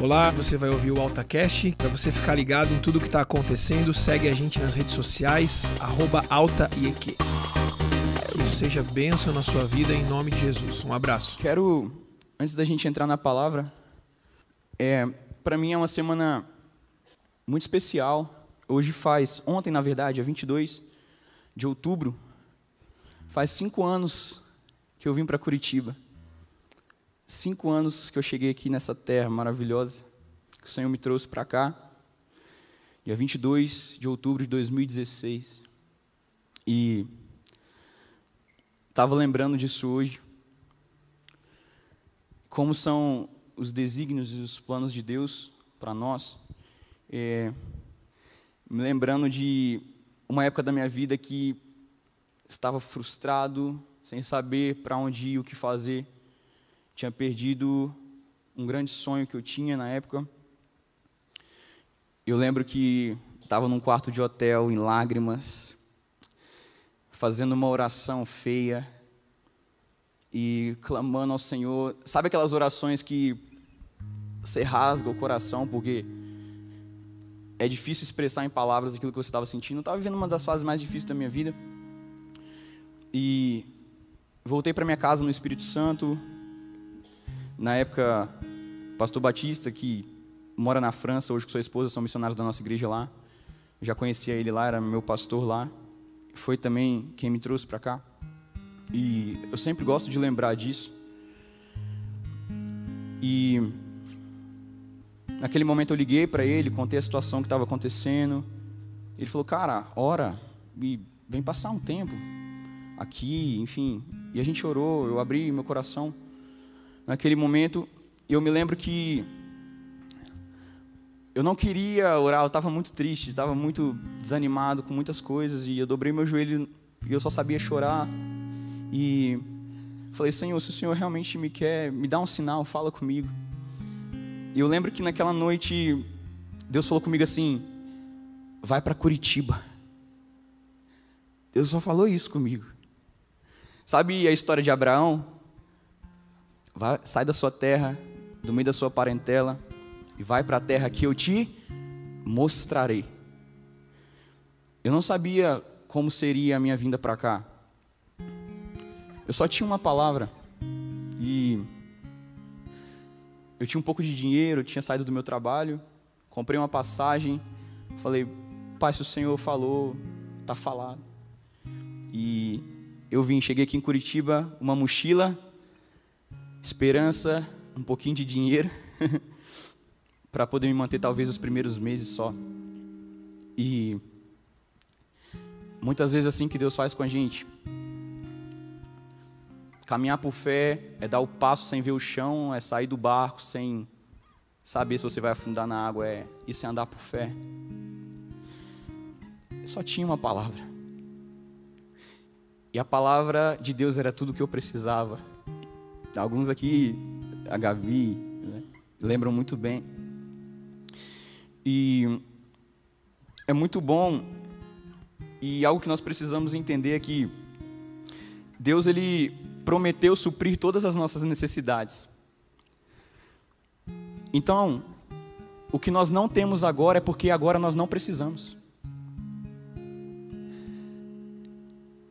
Olá, você vai ouvir o AltaCast. Para você ficar ligado em tudo que está acontecendo, segue a gente nas redes sociais, arroba AltaIEQ. Que isso seja bênção na sua vida, em nome de Jesus. Um abraço. Quero, antes da gente entrar na palavra, é, para mim é uma semana muito especial. Hoje faz, ontem na verdade, é 22 de outubro, faz cinco anos que eu vim para Curitiba. Cinco anos que eu cheguei aqui nessa terra maravilhosa, que o Senhor me trouxe para cá, dia 22 de outubro de 2016. E estava lembrando disso hoje, como são os desígnios e os planos de Deus para nós. É, me lembrando de uma época da minha vida que estava frustrado, sem saber para onde ir, o que fazer tinha perdido um grande sonho que eu tinha na época. Eu lembro que estava num quarto de hotel em lágrimas, fazendo uma oração feia e clamando ao Senhor. Sabe aquelas orações que você rasga o coração porque é difícil expressar em palavras aquilo que você estava sentindo. Eu estava vivendo uma das fases mais difíceis da minha vida. E voltei para minha casa no Espírito Santo, na época, pastor Batista, que mora na França, hoje com sua esposa, são missionários da nossa igreja lá. Já conhecia ele lá, era meu pastor lá. Foi também quem me trouxe para cá. E eu sempre gosto de lembrar disso. E naquele momento eu liguei para ele, contei a situação que estava acontecendo. Ele falou: "Cara, ora e vem passar um tempo aqui, enfim". E a gente orou, eu abri meu coração naquele momento, eu me lembro que eu não queria orar, eu estava muito triste, estava muito desanimado com muitas coisas e eu dobrei meu joelho e eu só sabia chorar e falei Senhor, se o Senhor realmente me quer, me dá um sinal, fala comigo. E eu lembro que naquela noite Deus falou comigo assim: vai para Curitiba. Deus só falou isso comigo. Sabe a história de Abraão? Vai, sai da sua terra, do meio da sua parentela, e vai para a terra que eu te mostrarei. Eu não sabia como seria a minha vinda para cá. Eu só tinha uma palavra. E eu tinha um pouco de dinheiro, tinha saído do meu trabalho, comprei uma passagem, falei, pai, se o Senhor falou, está falado. E eu vim, cheguei aqui em Curitiba, uma mochila esperança, um pouquinho de dinheiro para poder me manter talvez os primeiros meses só. E muitas vezes é assim que Deus faz com a gente. Caminhar por fé é dar o passo sem ver o chão, é sair do barco sem saber se você vai afundar na água, é isso é andar por fé. Eu só tinha uma palavra. E a palavra de Deus era tudo o que eu precisava. Alguns aqui, a Gavi, né, lembram muito bem. E é muito bom e algo que nós precisamos entender é que Deus ele prometeu suprir todas as nossas necessidades. Então, o que nós não temos agora é porque agora nós não precisamos.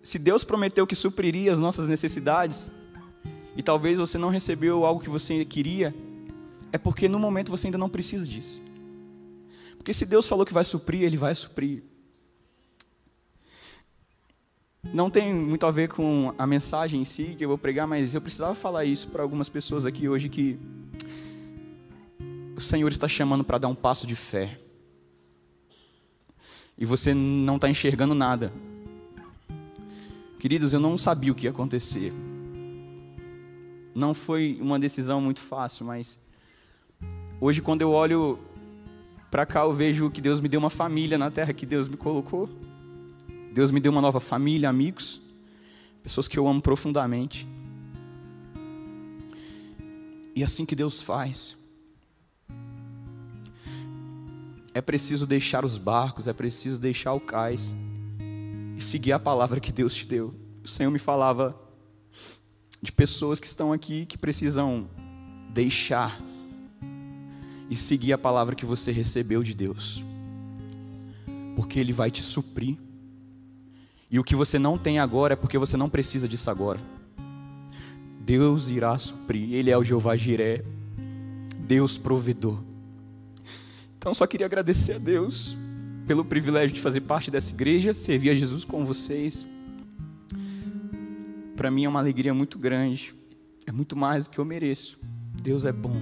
Se Deus prometeu que supriria as nossas necessidades, e talvez você não recebeu algo que você queria, é porque no momento você ainda não precisa disso. Porque se Deus falou que vai suprir, Ele vai suprir. Não tem muito a ver com a mensagem em si que eu vou pregar, mas eu precisava falar isso para algumas pessoas aqui hoje que o Senhor está chamando para dar um passo de fé. E você não está enxergando nada. Queridos, eu não sabia o que ia acontecer. Não foi uma decisão muito fácil, mas hoje quando eu olho para cá eu vejo que Deus me deu uma família na terra que Deus me colocou. Deus me deu uma nova família, amigos, pessoas que eu amo profundamente. E assim que Deus faz. É preciso deixar os barcos, é preciso deixar o cais e seguir a palavra que Deus te deu. O Senhor me falava de pessoas que estão aqui que precisam deixar. e seguir a palavra que você recebeu de Deus, porque Ele vai te suprir. E o que você não tem agora é porque você não precisa disso agora. Deus irá suprir, Ele é o Jeová Jiré, Deus provedor. Então só queria agradecer a Deus pelo privilégio de fazer parte dessa igreja, servir a Jesus com vocês. Para mim é uma alegria muito grande, é muito mais do que eu mereço. Deus é bom.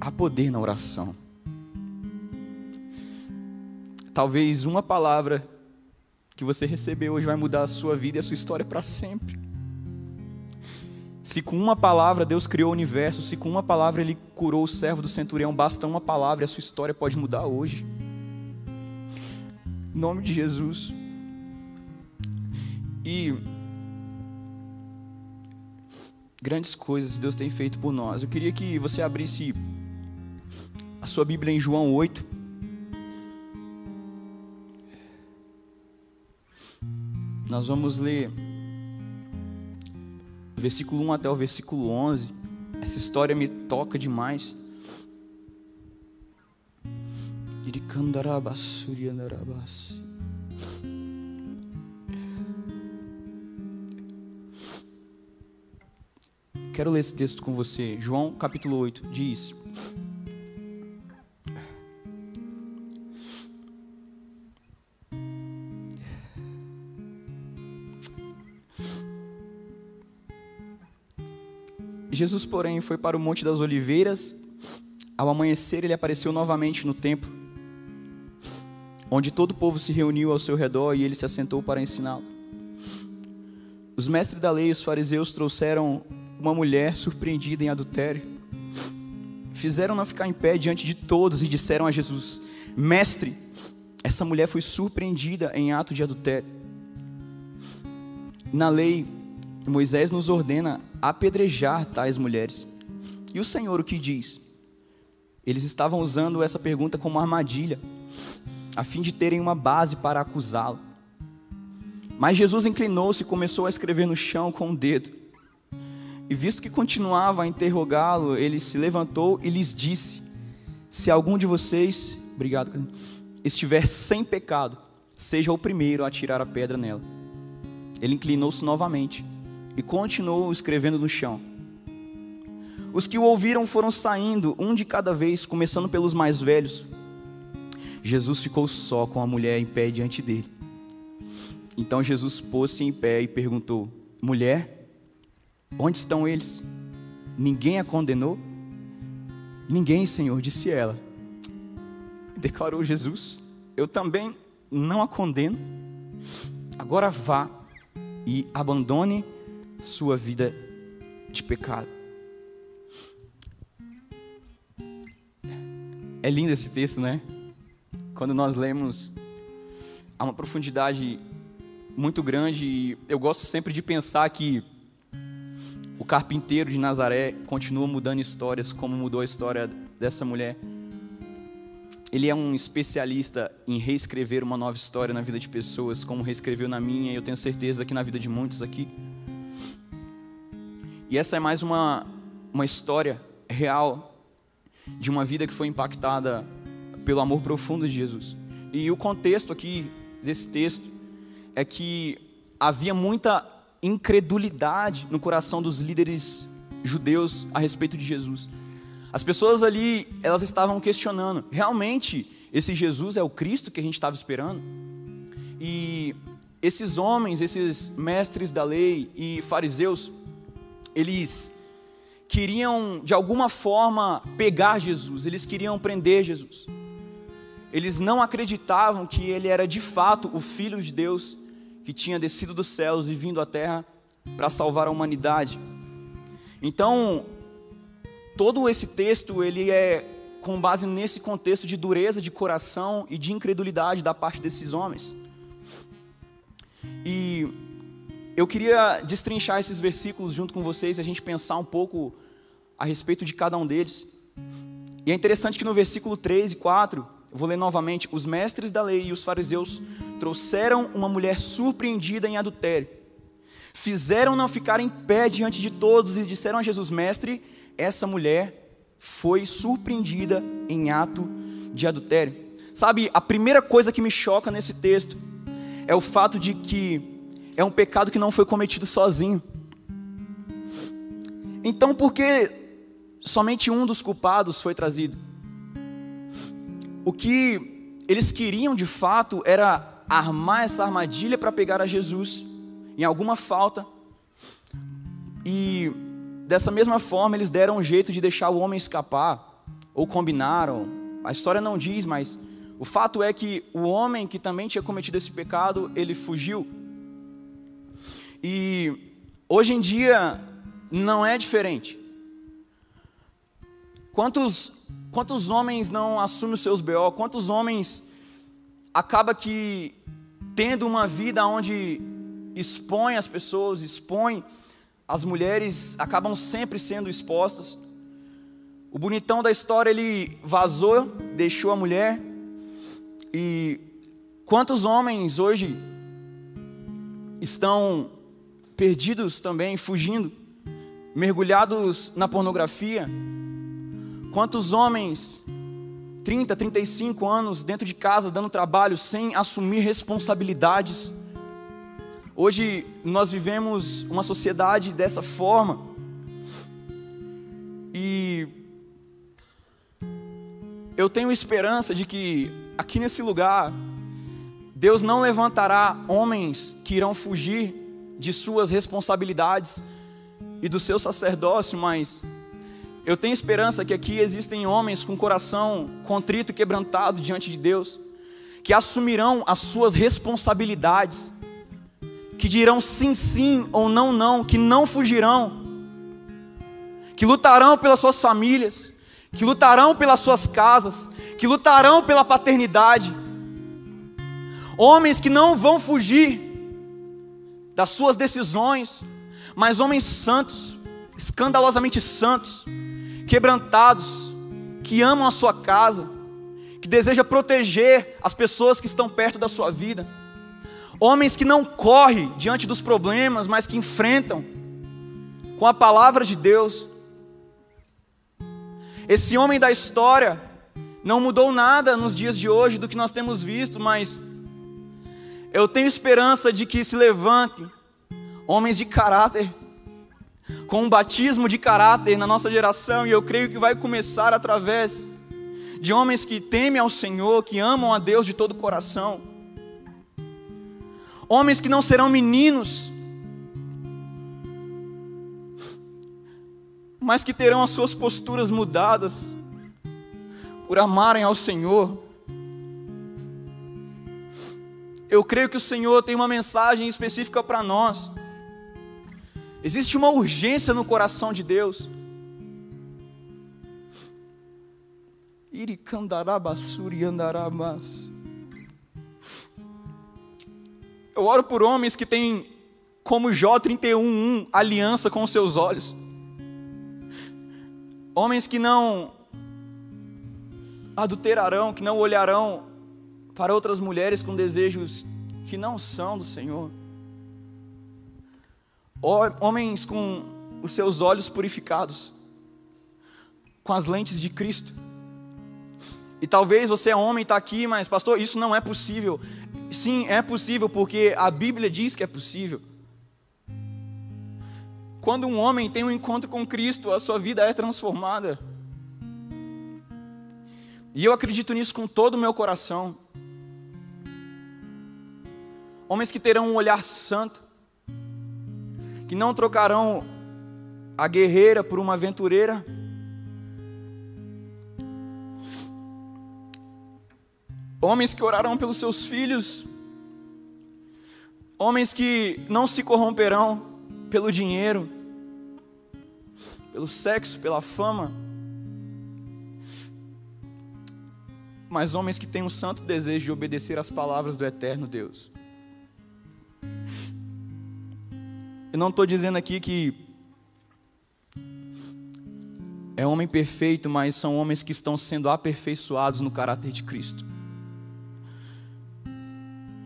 Há poder na oração. Talvez uma palavra que você recebeu hoje vai mudar a sua vida e a sua história para sempre. Se com uma palavra Deus criou o universo, se com uma palavra Ele curou o servo do centurião, basta uma palavra e a sua história pode mudar hoje. Em nome de Jesus. E grandes coisas Deus tem feito por nós. Eu queria que você abrisse a sua Bíblia em João 8. Nós vamos ler versículo 1 até o versículo 11. Essa história me toca demais. Quero ler esse texto com você. João capítulo 8 diz: Jesus, porém, foi para o Monte das Oliveiras. Ao amanhecer, ele apareceu novamente no templo, onde todo o povo se reuniu ao seu redor e ele se assentou para ensiná-lo. Os mestres da lei e os fariseus trouxeram uma mulher surpreendida em adultério. Fizeram-na ficar em pé diante de todos e disseram a Jesus: Mestre, essa mulher foi surpreendida em ato de adultério. Na lei, Moisés nos ordena apedrejar tais mulheres. E o Senhor o que diz? Eles estavam usando essa pergunta como armadilha, a fim de terem uma base para acusá-lo. Mas Jesus inclinou-se e começou a escrever no chão com o um dedo. E visto que continuava a interrogá-lo, ele se levantou e lhes disse: Se algum de vocês, obrigado, estiver sem pecado, seja o primeiro a tirar a pedra nela. Ele inclinou-se novamente e continuou escrevendo no chão. Os que o ouviram foram saindo, um de cada vez, começando pelos mais velhos. Jesus ficou só com a mulher em pé diante dele. Então Jesus pôs-se em pé e perguntou: Mulher, onde estão eles? Ninguém a condenou? Ninguém, Senhor, disse ela. Declarou Jesus: Eu também não a condeno. Agora vá e abandone sua vida de pecado. É lindo esse texto, né? Quando nós lemos, há uma profundidade muito grande e eu gosto sempre de pensar que o carpinteiro de Nazaré continua mudando histórias, como mudou a história dessa mulher. Ele é um especialista em reescrever uma nova história na vida de pessoas, como reescreveu na minha, e eu tenho certeza que na vida de muitos aqui. E essa é mais uma, uma história real de uma vida que foi impactada pelo amor profundo de Jesus. E o contexto aqui desse texto é que havia muita incredulidade no coração dos líderes judeus a respeito de Jesus. As pessoas ali, elas estavam questionando, realmente esse Jesus é o Cristo que a gente estava esperando? E esses homens, esses mestres da lei e fariseus, eles queriam de alguma forma pegar Jesus, eles queriam prender Jesus. Eles não acreditavam que ele era de fato o filho de Deus que tinha descido dos céus e vindo à terra para salvar a humanidade. Então, todo esse texto ele é com base nesse contexto de dureza de coração e de incredulidade da parte desses homens. E eu queria destrinchar esses versículos junto com vocês a gente pensar um pouco a respeito de cada um deles. E é interessante que no versículo 3 e 4, eu vou ler novamente: os mestres da lei e os fariseus trouxeram uma mulher surpreendida em adultério, fizeram-na ficar em pé diante de todos e disseram a Jesus: Mestre, essa mulher foi surpreendida em ato de adultério. Sabe, a primeira coisa que me choca nesse texto é o fato de que é um pecado que não foi cometido sozinho. Então, por que somente um dos culpados foi trazido? O que eles queriam de fato era armar essa armadilha para pegar a Jesus em alguma falta. E dessa mesma forma eles deram um jeito de deixar o homem escapar, ou combinaram. A história não diz, mas o fato é que o homem que também tinha cometido esse pecado, ele fugiu. E hoje em dia não é diferente. Quantos, quantos homens não assumem os seus BO? Quantos homens acaba que tendo uma vida onde expõe as pessoas, expõe as mulheres, acabam sempre sendo expostas. O bonitão da história, ele vazou, deixou a mulher. E quantos homens hoje estão perdidos também, fugindo, mergulhados na pornografia? Quantos homens 30, 35 anos dentro de casa dando trabalho sem assumir responsabilidades. Hoje nós vivemos uma sociedade dessa forma. E eu tenho esperança de que aqui nesse lugar Deus não levantará homens que irão fugir de suas responsabilidades e do seu sacerdócio, mas eu tenho esperança que aqui existem homens com coração contrito e quebrantado diante de Deus, que assumirão as suas responsabilidades, que dirão sim, sim ou não, não, que não fugirão, que lutarão pelas suas famílias, que lutarão pelas suas casas, que lutarão pela paternidade. Homens que não vão fugir das suas decisões, mas homens santos, escandalosamente santos, quebrantados, que amam a sua casa, que deseja proteger as pessoas que estão perto da sua vida. Homens que não correm diante dos problemas, mas que enfrentam com a palavra de Deus. Esse homem da história não mudou nada nos dias de hoje do que nós temos visto, mas eu tenho esperança de que se levantem homens de caráter com um batismo de caráter na nossa geração, e eu creio que vai começar através de homens que temem ao Senhor, que amam a Deus de todo o coração. Homens que não serão meninos, mas que terão as suas posturas mudadas por amarem ao Senhor. Eu creio que o Senhor tem uma mensagem específica para nós. Existe uma urgência no coração de Deus. Eu oro por homens que têm como Jó 31:1 aliança com seus olhos. Homens que não adulterarão, que não olharão para outras mulheres com desejos que não são do Senhor homens com os seus olhos purificados, com as lentes de Cristo. E talvez você é homem e está aqui, mas pastor, isso não é possível. Sim, é possível porque a Bíblia diz que é possível. Quando um homem tem um encontro com Cristo, a sua vida é transformada. E eu acredito nisso com todo o meu coração. Homens que terão um olhar santo, que não trocarão a guerreira por uma aventureira. Homens que orarão pelos seus filhos, homens que não se corromperão pelo dinheiro, pelo sexo, pela fama, mas homens que têm um santo desejo de obedecer às palavras do eterno Deus. Eu não estou dizendo aqui que é homem perfeito, mas são homens que estão sendo aperfeiçoados no caráter de Cristo.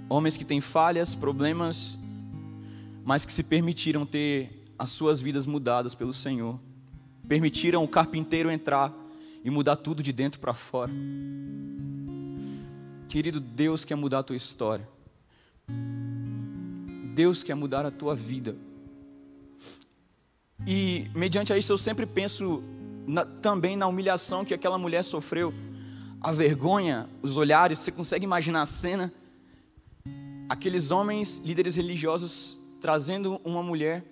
Homens que têm falhas, problemas, mas que se permitiram ter as suas vidas mudadas pelo Senhor. Permitiram o carpinteiro entrar e mudar tudo de dentro para fora. Querido, Deus quer mudar a tua história. Deus quer mudar a tua vida. E mediante a isso eu sempre penso na, também na humilhação que aquela mulher sofreu, a vergonha, os olhares. Você consegue imaginar a cena? Aqueles homens, líderes religiosos, trazendo uma mulher,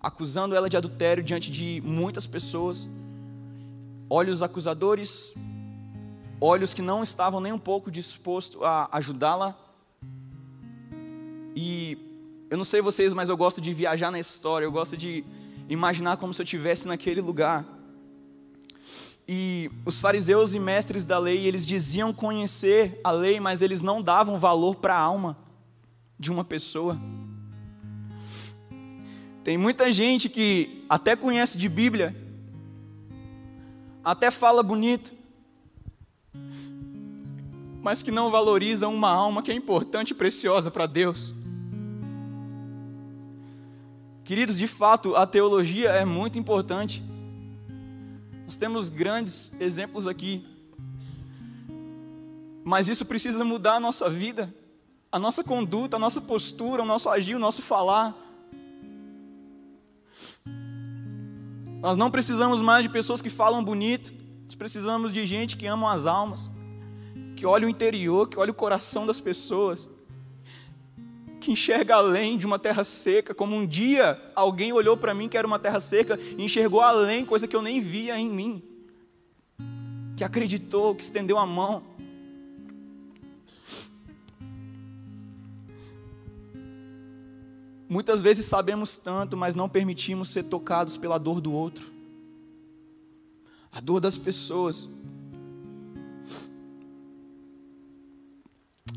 acusando ela de adultério diante de muitas pessoas, olhos acusadores, olhos que não estavam nem um pouco dispostos a ajudá-la. E eu não sei vocês, mas eu gosto de viajar na história, eu gosto de imaginar como se eu estivesse naquele lugar. E os fariseus e mestres da lei, eles diziam conhecer a lei, mas eles não davam valor para a alma de uma pessoa. Tem muita gente que até conhece de Bíblia, até fala bonito, mas que não valoriza uma alma que é importante e preciosa para Deus. Queridos, de fato, a teologia é muito importante. Nós temos grandes exemplos aqui. Mas isso precisa mudar a nossa vida, a nossa conduta, a nossa postura, o nosso agir, o nosso falar. Nós não precisamos mais de pessoas que falam bonito, nós precisamos de gente que ama as almas, que olha o interior, que olha o coração das pessoas que enxerga além de uma terra seca, como um dia alguém olhou para mim que era uma terra seca e enxergou além, coisa que eu nem via em mim, que acreditou, que estendeu a mão. Muitas vezes sabemos tanto, mas não permitimos ser tocados pela dor do outro, a dor das pessoas.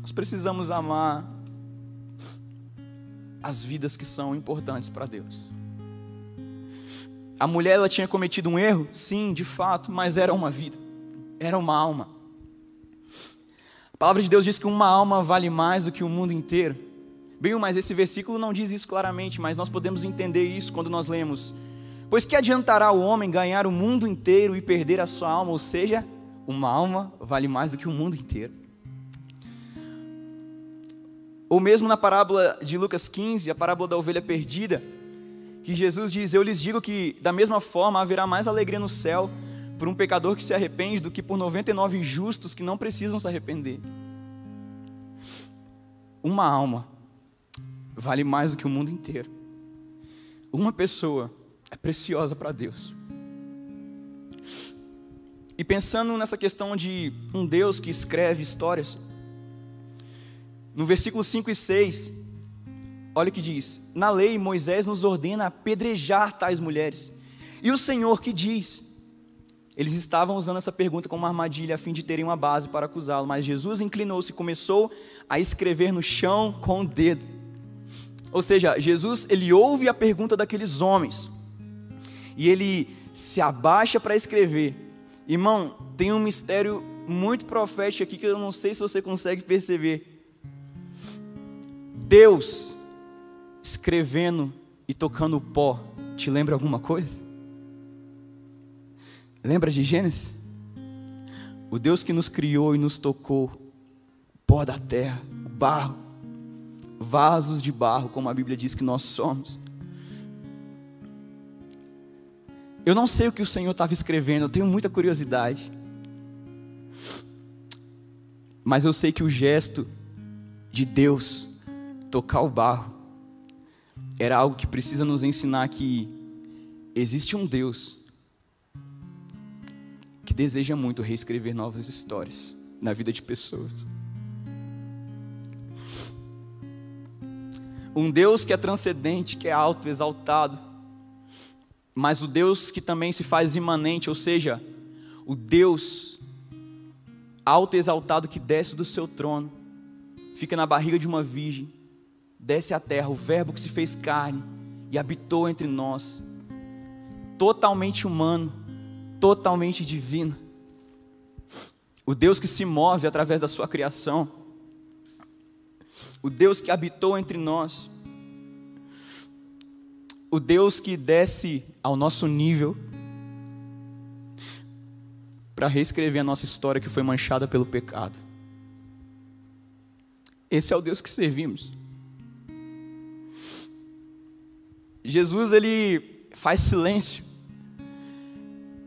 Nós precisamos amar as vidas que são importantes para Deus. A mulher ela tinha cometido um erro, sim, de fato, mas era uma vida, era uma alma. A palavra de Deus diz que uma alma vale mais do que o mundo inteiro. Bem, mas esse versículo não diz isso claramente, mas nós podemos entender isso quando nós lemos. Pois que adiantará o homem ganhar o mundo inteiro e perder a sua alma? Ou seja, uma alma vale mais do que o mundo inteiro. Ou mesmo na parábola de Lucas 15, a parábola da ovelha perdida, que Jesus diz: Eu lhes digo que, da mesma forma, haverá mais alegria no céu por um pecador que se arrepende do que por 99 justos que não precisam se arrepender. Uma alma vale mais do que o mundo inteiro. Uma pessoa é preciosa para Deus. E pensando nessa questão de um Deus que escreve histórias, no versículo 5 e 6, olha o que diz: Na lei, Moisés nos ordena apedrejar tais mulheres. E o Senhor que diz? Eles estavam usando essa pergunta como uma armadilha a fim de terem uma base para acusá-lo, mas Jesus inclinou-se e começou a escrever no chão com o dedo. Ou seja, Jesus, ele ouve a pergunta daqueles homens e ele se abaixa para escrever. Irmão, tem um mistério muito profético aqui que eu não sei se você consegue perceber. Deus escrevendo e tocando o pó, te lembra alguma coisa? Lembra de Gênesis? O Deus que nos criou e nos tocou, o pó da terra, o barro, vasos de barro, como a Bíblia diz que nós somos. Eu não sei o que o Senhor estava escrevendo, eu tenho muita curiosidade. Mas eu sei que o gesto de Deus tocar o barro, era algo que precisa nos ensinar que existe um Deus que deseja muito reescrever novas histórias na vida de pessoas. Um Deus que é transcendente, que é alto, exaltado, mas o Deus que também se faz imanente, ou seja, o Deus alto exaltado que desce do seu trono, fica na barriga de uma virgem, desce à terra, o Verbo que se fez carne e habitou entre nós, totalmente humano, totalmente divino. O Deus que se move através da sua criação, o Deus que habitou entre nós, o Deus que desce ao nosso nível, para reescrever a nossa história que foi manchada pelo pecado. Esse é o Deus que servimos. Jesus ele faz silêncio.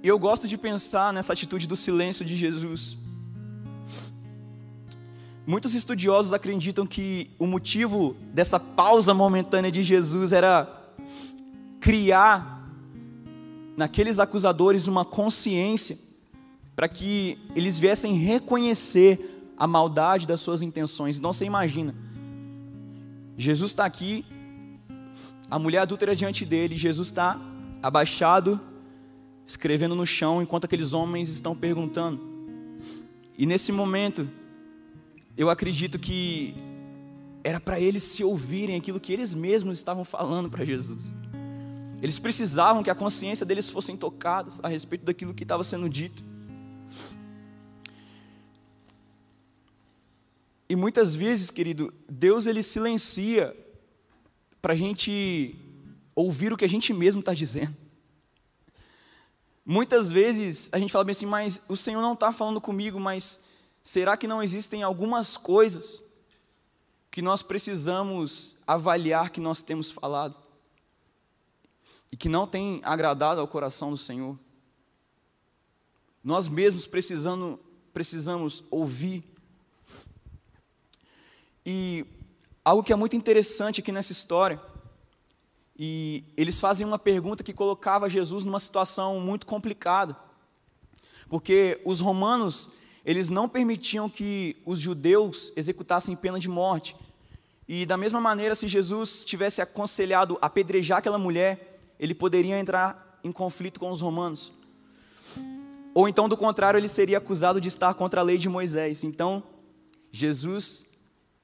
E eu gosto de pensar nessa atitude do silêncio de Jesus. Muitos estudiosos acreditam que o motivo dessa pausa momentânea de Jesus era criar naqueles acusadores uma consciência para que eles viessem reconhecer a maldade das suas intenções. Então você imagina, Jesus está aqui, a mulher adúltera diante dele, Jesus está abaixado, escrevendo no chão, enquanto aqueles homens estão perguntando. E nesse momento, eu acredito que era para eles se ouvirem aquilo que eles mesmos estavam falando para Jesus. Eles precisavam que a consciência deles fossem tocadas a respeito daquilo que estava sendo dito. E muitas vezes, querido, Deus ele silencia para a gente ouvir o que a gente mesmo está dizendo. Muitas vezes a gente fala bem assim, mas o Senhor não está falando comigo, mas será que não existem algumas coisas que nós precisamos avaliar que nós temos falado e que não tem agradado ao coração do Senhor? Nós mesmos precisando, precisamos ouvir e algo que é muito interessante aqui nessa história, e eles fazem uma pergunta que colocava Jesus numa situação muito complicada. Porque os romanos, eles não permitiam que os judeus executassem pena de morte. E da mesma maneira, se Jesus tivesse aconselhado apedrejar aquela mulher, ele poderia entrar em conflito com os romanos. Ou então, do contrário, ele seria acusado de estar contra a lei de Moisés. Então, Jesus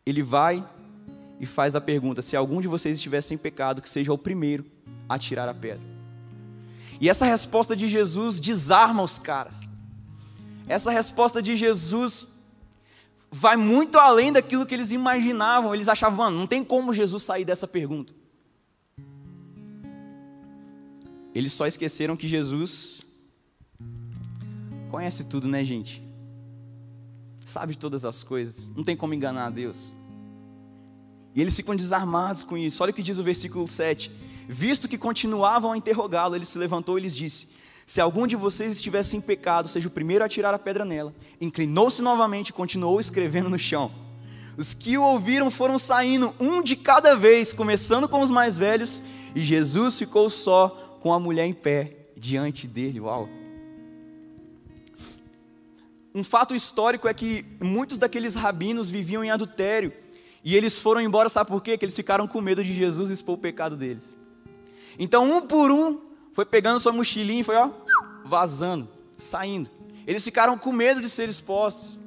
ele vai e faz a pergunta: se algum de vocês estiver sem pecado, que seja o primeiro a tirar a pedra. E essa resposta de Jesus desarma os caras. Essa resposta de Jesus vai muito além daquilo que eles imaginavam. Eles achavam, mano, não tem como Jesus sair dessa pergunta. Eles só esqueceram que Jesus conhece tudo, né, gente? sabe todas as coisas, não tem como enganar a Deus. E eles ficam desarmados com isso. Olha o que diz o versículo 7. Visto que continuavam a interrogá-lo, ele se levantou e lhes disse: Se algum de vocês estivesse em pecado, seja o primeiro a tirar a pedra nela. Inclinou-se novamente e continuou escrevendo no chão. Os que o ouviram foram saindo, um de cada vez, começando com os mais velhos, e Jesus ficou só com a mulher em pé diante dele. Uau! Um fato histórico é que muitos daqueles rabinos viviam em adultério. E eles foram embora, sabe por quê? Que eles ficaram com medo de Jesus expor o pecado deles. Então, um por um, foi pegando sua mochilinha e foi, ó, vazando, saindo. Eles ficaram com medo de ser expostos.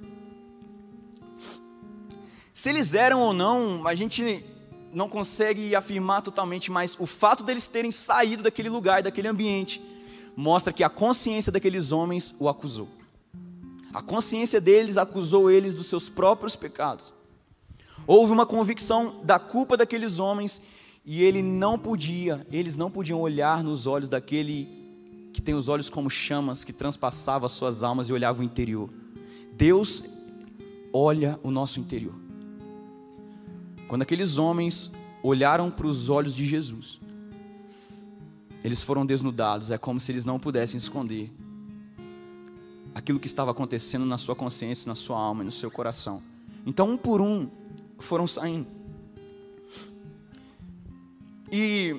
Se eles eram ou não, a gente não consegue afirmar totalmente, mas o fato deles terem saído daquele lugar, daquele ambiente, mostra que a consciência daqueles homens o acusou. A consciência deles acusou eles dos seus próprios pecados. Houve uma convicção da culpa daqueles homens e ele não podia, eles não podiam olhar nos olhos daquele que tem os olhos como chamas, que transpassava as suas almas e olhava o interior. Deus olha o nosso interior. Quando aqueles homens olharam para os olhos de Jesus, eles foram desnudados, é como se eles não pudessem esconder aquilo que estava acontecendo na sua consciência, na sua alma e no seu coração. Então, um por um, foram saindo. E,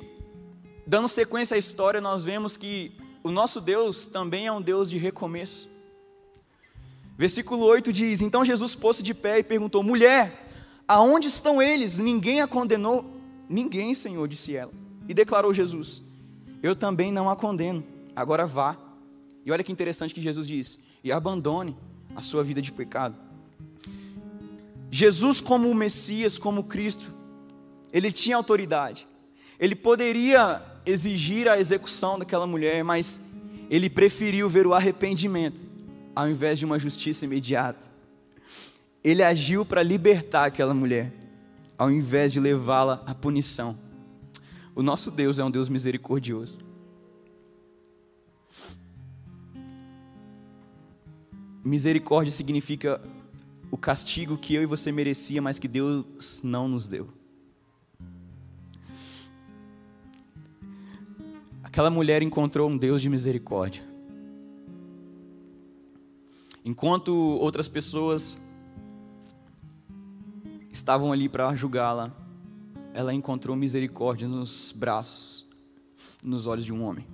dando sequência à história, nós vemos que o nosso Deus também é um Deus de recomeço. Versículo 8 diz: Então Jesus pôs-se de pé e perguntou: Mulher, aonde estão eles? Ninguém a condenou? Ninguém, Senhor, disse ela. E declarou Jesus: Eu também não a condeno. Agora vá. E olha que interessante que Jesus diz: e abandone a sua vida de pecado. Jesus, como o Messias, como Cristo, ele tinha autoridade. Ele poderia exigir a execução daquela mulher, mas ele preferiu ver o arrependimento ao invés de uma justiça imediata. Ele agiu para libertar aquela mulher, ao invés de levá-la à punição. O nosso Deus é um Deus misericordioso. Misericórdia significa o castigo que eu e você merecia, mas que Deus não nos deu. Aquela mulher encontrou um Deus de misericórdia. Enquanto outras pessoas estavam ali para julgá-la, ela encontrou misericórdia nos braços, nos olhos de um homem.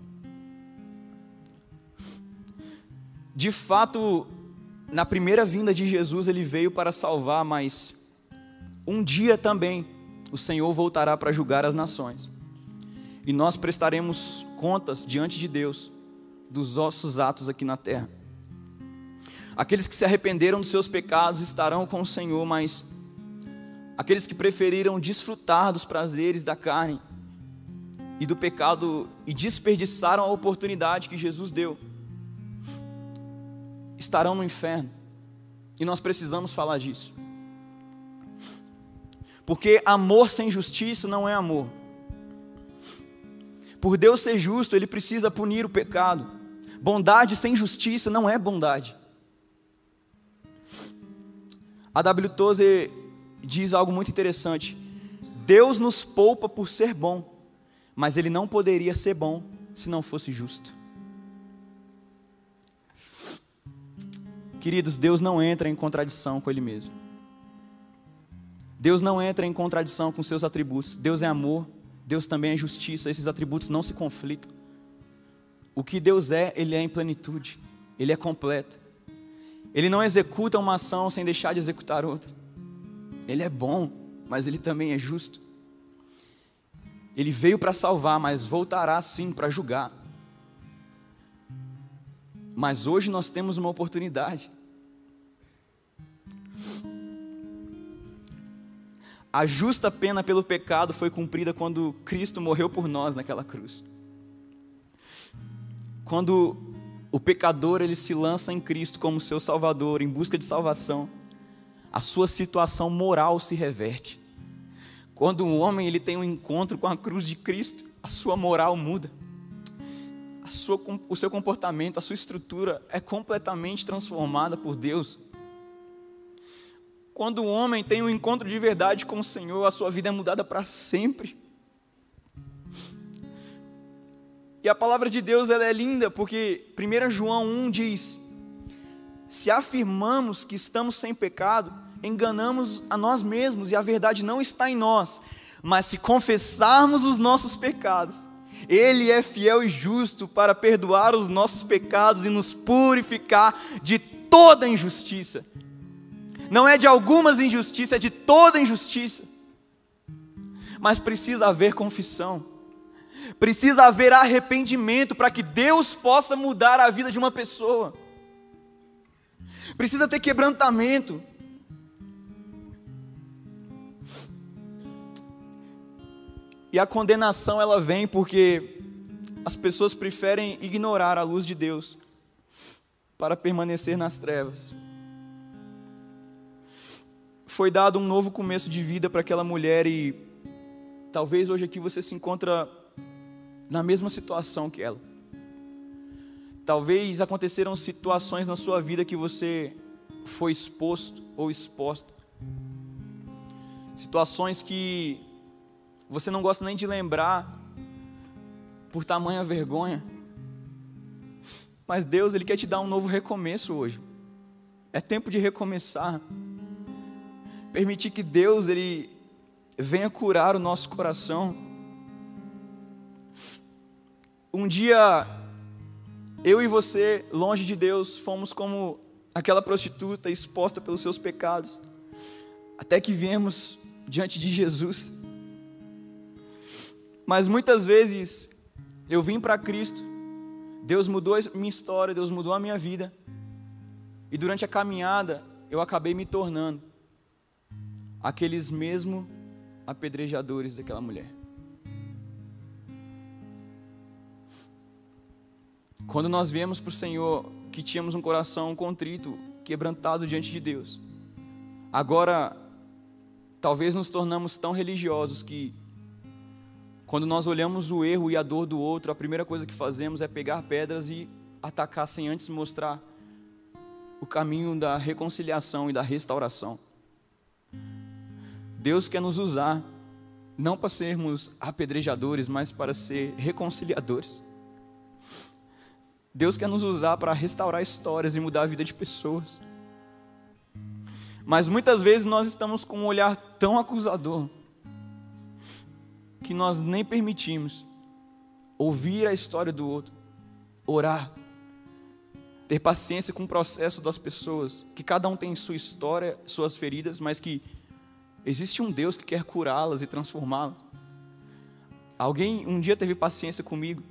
De fato, na primeira vinda de Jesus, ele veio para salvar, mas um dia também o Senhor voltará para julgar as nações. E nós prestaremos contas diante de Deus dos nossos atos aqui na terra. Aqueles que se arrependeram dos seus pecados estarão com o Senhor, mas aqueles que preferiram desfrutar dos prazeres da carne e do pecado e desperdiçaram a oportunidade que Jesus deu, estarão no inferno. E nós precisamos falar disso. Porque amor sem justiça não é amor. Por Deus ser justo, Ele precisa punir o pecado. Bondade sem justiça não é bondade. A W. Tozer diz algo muito interessante. Deus nos poupa por ser bom, mas Ele não poderia ser bom se não fosse justo. Queridos, Deus não entra em contradição com Ele mesmo. Deus não entra em contradição com seus atributos. Deus é amor, Deus também é justiça. Esses atributos não se conflitam. O que Deus é, Ele é em plenitude, Ele é completo. Ele não executa uma ação sem deixar de executar outra. Ele é bom, mas Ele também é justo. Ele veio para salvar, mas voltará sim para julgar. Mas hoje nós temos uma oportunidade. A justa pena pelo pecado foi cumprida quando Cristo morreu por nós naquela cruz. Quando o pecador ele se lança em Cristo como seu salvador, em busca de salvação, a sua situação moral se reverte. Quando um homem ele tem um encontro com a cruz de Cristo, a sua moral muda sua, o seu comportamento, a sua estrutura é completamente transformada por Deus. Quando o homem tem um encontro de verdade com o Senhor, a sua vida é mudada para sempre. E a palavra de Deus ela é linda, porque 1 João 1 diz: Se afirmamos que estamos sem pecado, enganamos a nós mesmos e a verdade não está em nós. Mas se confessarmos os nossos pecados, ele é fiel e justo para perdoar os nossos pecados e nos purificar de toda injustiça. Não é de algumas injustiças, é de toda injustiça. Mas precisa haver confissão. Precisa haver arrependimento para que Deus possa mudar a vida de uma pessoa. Precisa ter quebrantamento. E a condenação ela vem porque as pessoas preferem ignorar a luz de Deus para permanecer nas trevas. Foi dado um novo começo de vida para aquela mulher e talvez hoje aqui você se encontra na mesma situação que ela. Talvez aconteceram situações na sua vida que você foi exposto ou exposta. Situações que você não gosta nem de lembrar por tamanha vergonha. Mas Deus, Ele quer te dar um novo recomeço hoje. É tempo de recomeçar. Permitir que Deus, Ele venha curar o nosso coração. Um dia, eu e você, longe de Deus, fomos como aquela prostituta exposta pelos seus pecados, até que viemos diante de Jesus. Mas muitas vezes eu vim para Cristo, Deus mudou a minha história, Deus mudou a minha vida. E durante a caminhada eu acabei me tornando aqueles mesmo apedrejadores daquela mulher. Quando nós viemos para o Senhor que tínhamos um coração contrito, quebrantado diante de Deus, agora talvez nos tornamos tão religiosos que quando nós olhamos o erro e a dor do outro, a primeira coisa que fazemos é pegar pedras e atacar sem antes mostrar o caminho da reconciliação e da restauração. Deus quer nos usar, não para sermos apedrejadores, mas para ser reconciliadores. Deus quer nos usar para restaurar histórias e mudar a vida de pessoas. Mas muitas vezes nós estamos com um olhar tão acusador que nós nem permitimos ouvir a história do outro, orar, ter paciência com o processo das pessoas, que cada um tem sua história, suas feridas, mas que existe um Deus que quer curá-las e transformá-las. Alguém um dia teve paciência comigo,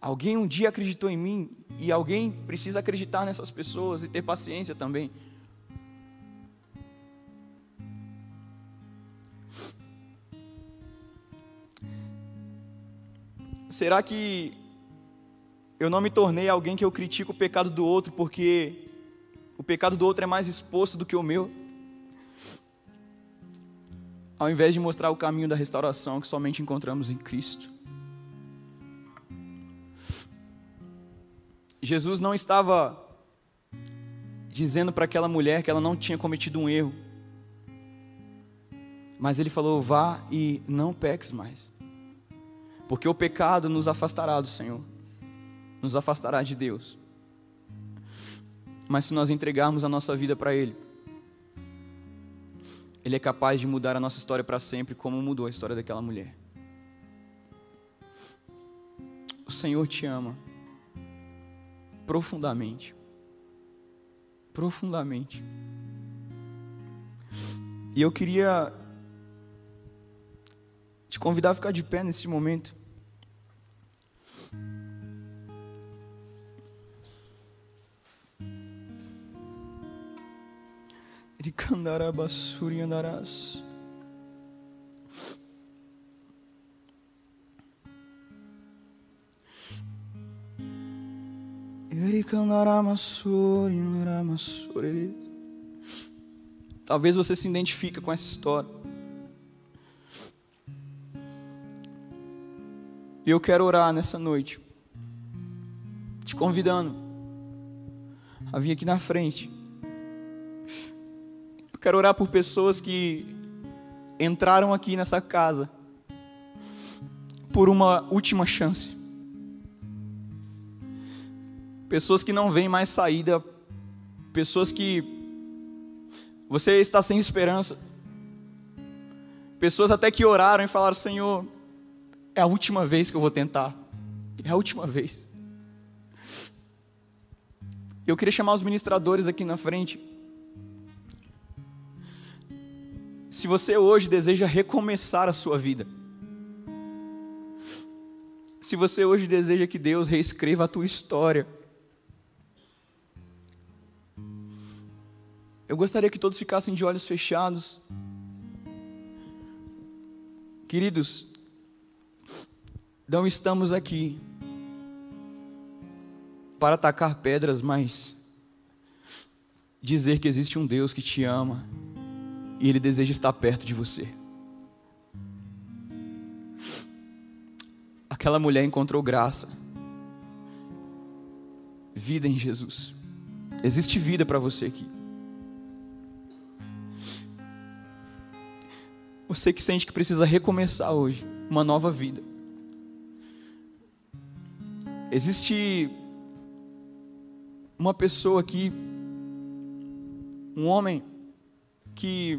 alguém um dia acreditou em mim, e alguém precisa acreditar nessas pessoas e ter paciência também. Será que eu não me tornei alguém que eu critico o pecado do outro porque o pecado do outro é mais exposto do que o meu? Ao invés de mostrar o caminho da restauração que somente encontramos em Cristo. Jesus não estava dizendo para aquela mulher que ela não tinha cometido um erro. Mas ele falou: vá e não peques mais. Porque o pecado nos afastará do Senhor, nos afastará de Deus. Mas se nós entregarmos a nossa vida para Ele, Ele é capaz de mudar a nossa história para sempre, como mudou a história daquela mulher. O Senhor te ama profundamente. Profundamente. E eu queria te convidar a ficar de pé nesse momento. Rikandarabasuri andarás. Talvez você se identifique com essa história. E eu quero orar nessa noite, te convidando a vir aqui na frente. Quero orar por pessoas que entraram aqui nessa casa por uma última chance. Pessoas que não veem mais saída, pessoas que você está sem esperança. Pessoas até que oraram e falaram: Senhor, é a última vez que eu vou tentar. É a última vez. Eu queria chamar os ministradores aqui na frente Se você hoje deseja recomeçar a sua vida, se você hoje deseja que Deus reescreva a tua história, eu gostaria que todos ficassem de olhos fechados. Queridos, não estamos aqui para atacar pedras, mas dizer que existe um Deus que te ama e Ele deseja estar perto de você. Aquela mulher encontrou graça, vida em Jesus. Existe vida para você aqui. Você que sente que precisa recomeçar hoje, uma nova vida. Existe uma pessoa aqui, um homem, que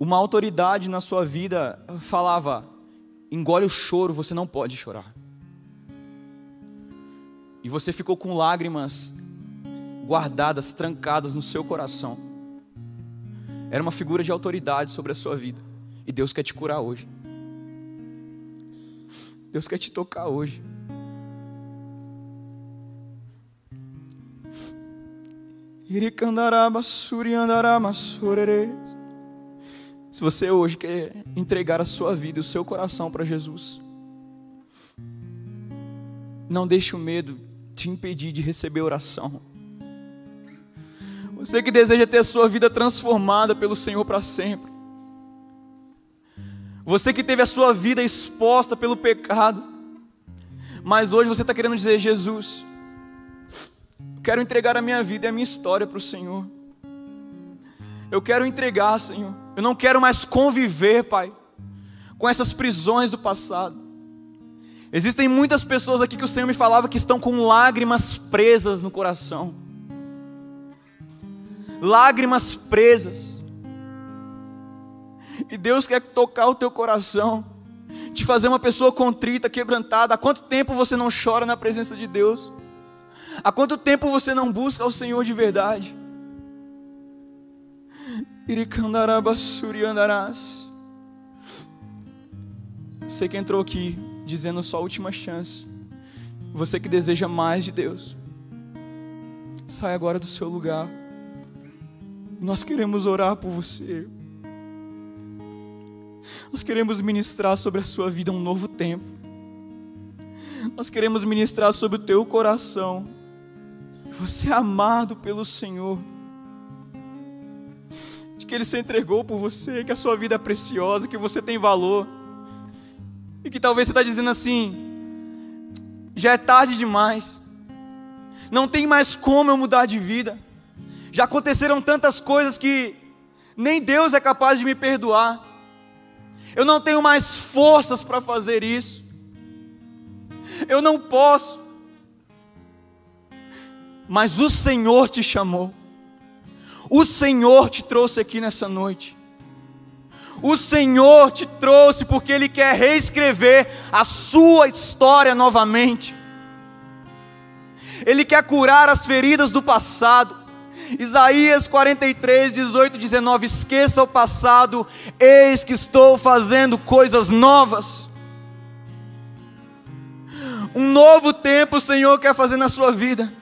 uma autoridade na sua vida falava: engole o choro, você não pode chorar. E você ficou com lágrimas guardadas, trancadas no seu coração. Era uma figura de autoridade sobre a sua vida. E Deus quer te curar hoje. Deus quer te tocar hoje. Se você hoje quer entregar a sua vida, o seu coração para Jesus, não deixe o medo te impedir de receber oração. Você que deseja ter a sua vida transformada pelo Senhor para sempre. Você que teve a sua vida exposta pelo pecado. Mas hoje você está querendo dizer, Jesus, quero entregar a minha vida e a minha história para o Senhor. Eu quero entregar, Senhor. Eu não quero mais conviver, Pai, com essas prisões do passado. Existem muitas pessoas aqui que o Senhor me falava que estão com lágrimas presas no coração. Lágrimas presas. E Deus quer tocar o teu coração, te fazer uma pessoa contrita, quebrantada. Há quanto tempo você não chora na presença de Deus? Há quanto tempo você não busca o Senhor de verdade? Iricandarabassuriandarás. Você que entrou aqui dizendo só a última chance. Você que deseja mais de Deus. Sai agora do seu lugar. Nós queremos orar por você. Nós queremos ministrar sobre a sua vida um novo tempo. Nós queremos ministrar sobre o teu coração. Você é amado pelo Senhor que Ele se entregou por você, que a sua vida é preciosa, que você tem valor. E que talvez você está dizendo assim: já é tarde demais, não tem mais como eu mudar de vida, já aconteceram tantas coisas que nem Deus é capaz de me perdoar, eu não tenho mais forças para fazer isso, eu não posso, mas o Senhor te chamou. O Senhor te trouxe aqui nessa noite. O Senhor te trouxe porque Ele quer reescrever a sua história novamente. Ele quer curar as feridas do passado. Isaías 43, 18, 19: Esqueça o passado, eis que estou fazendo coisas novas. Um novo tempo o Senhor quer fazer na sua vida.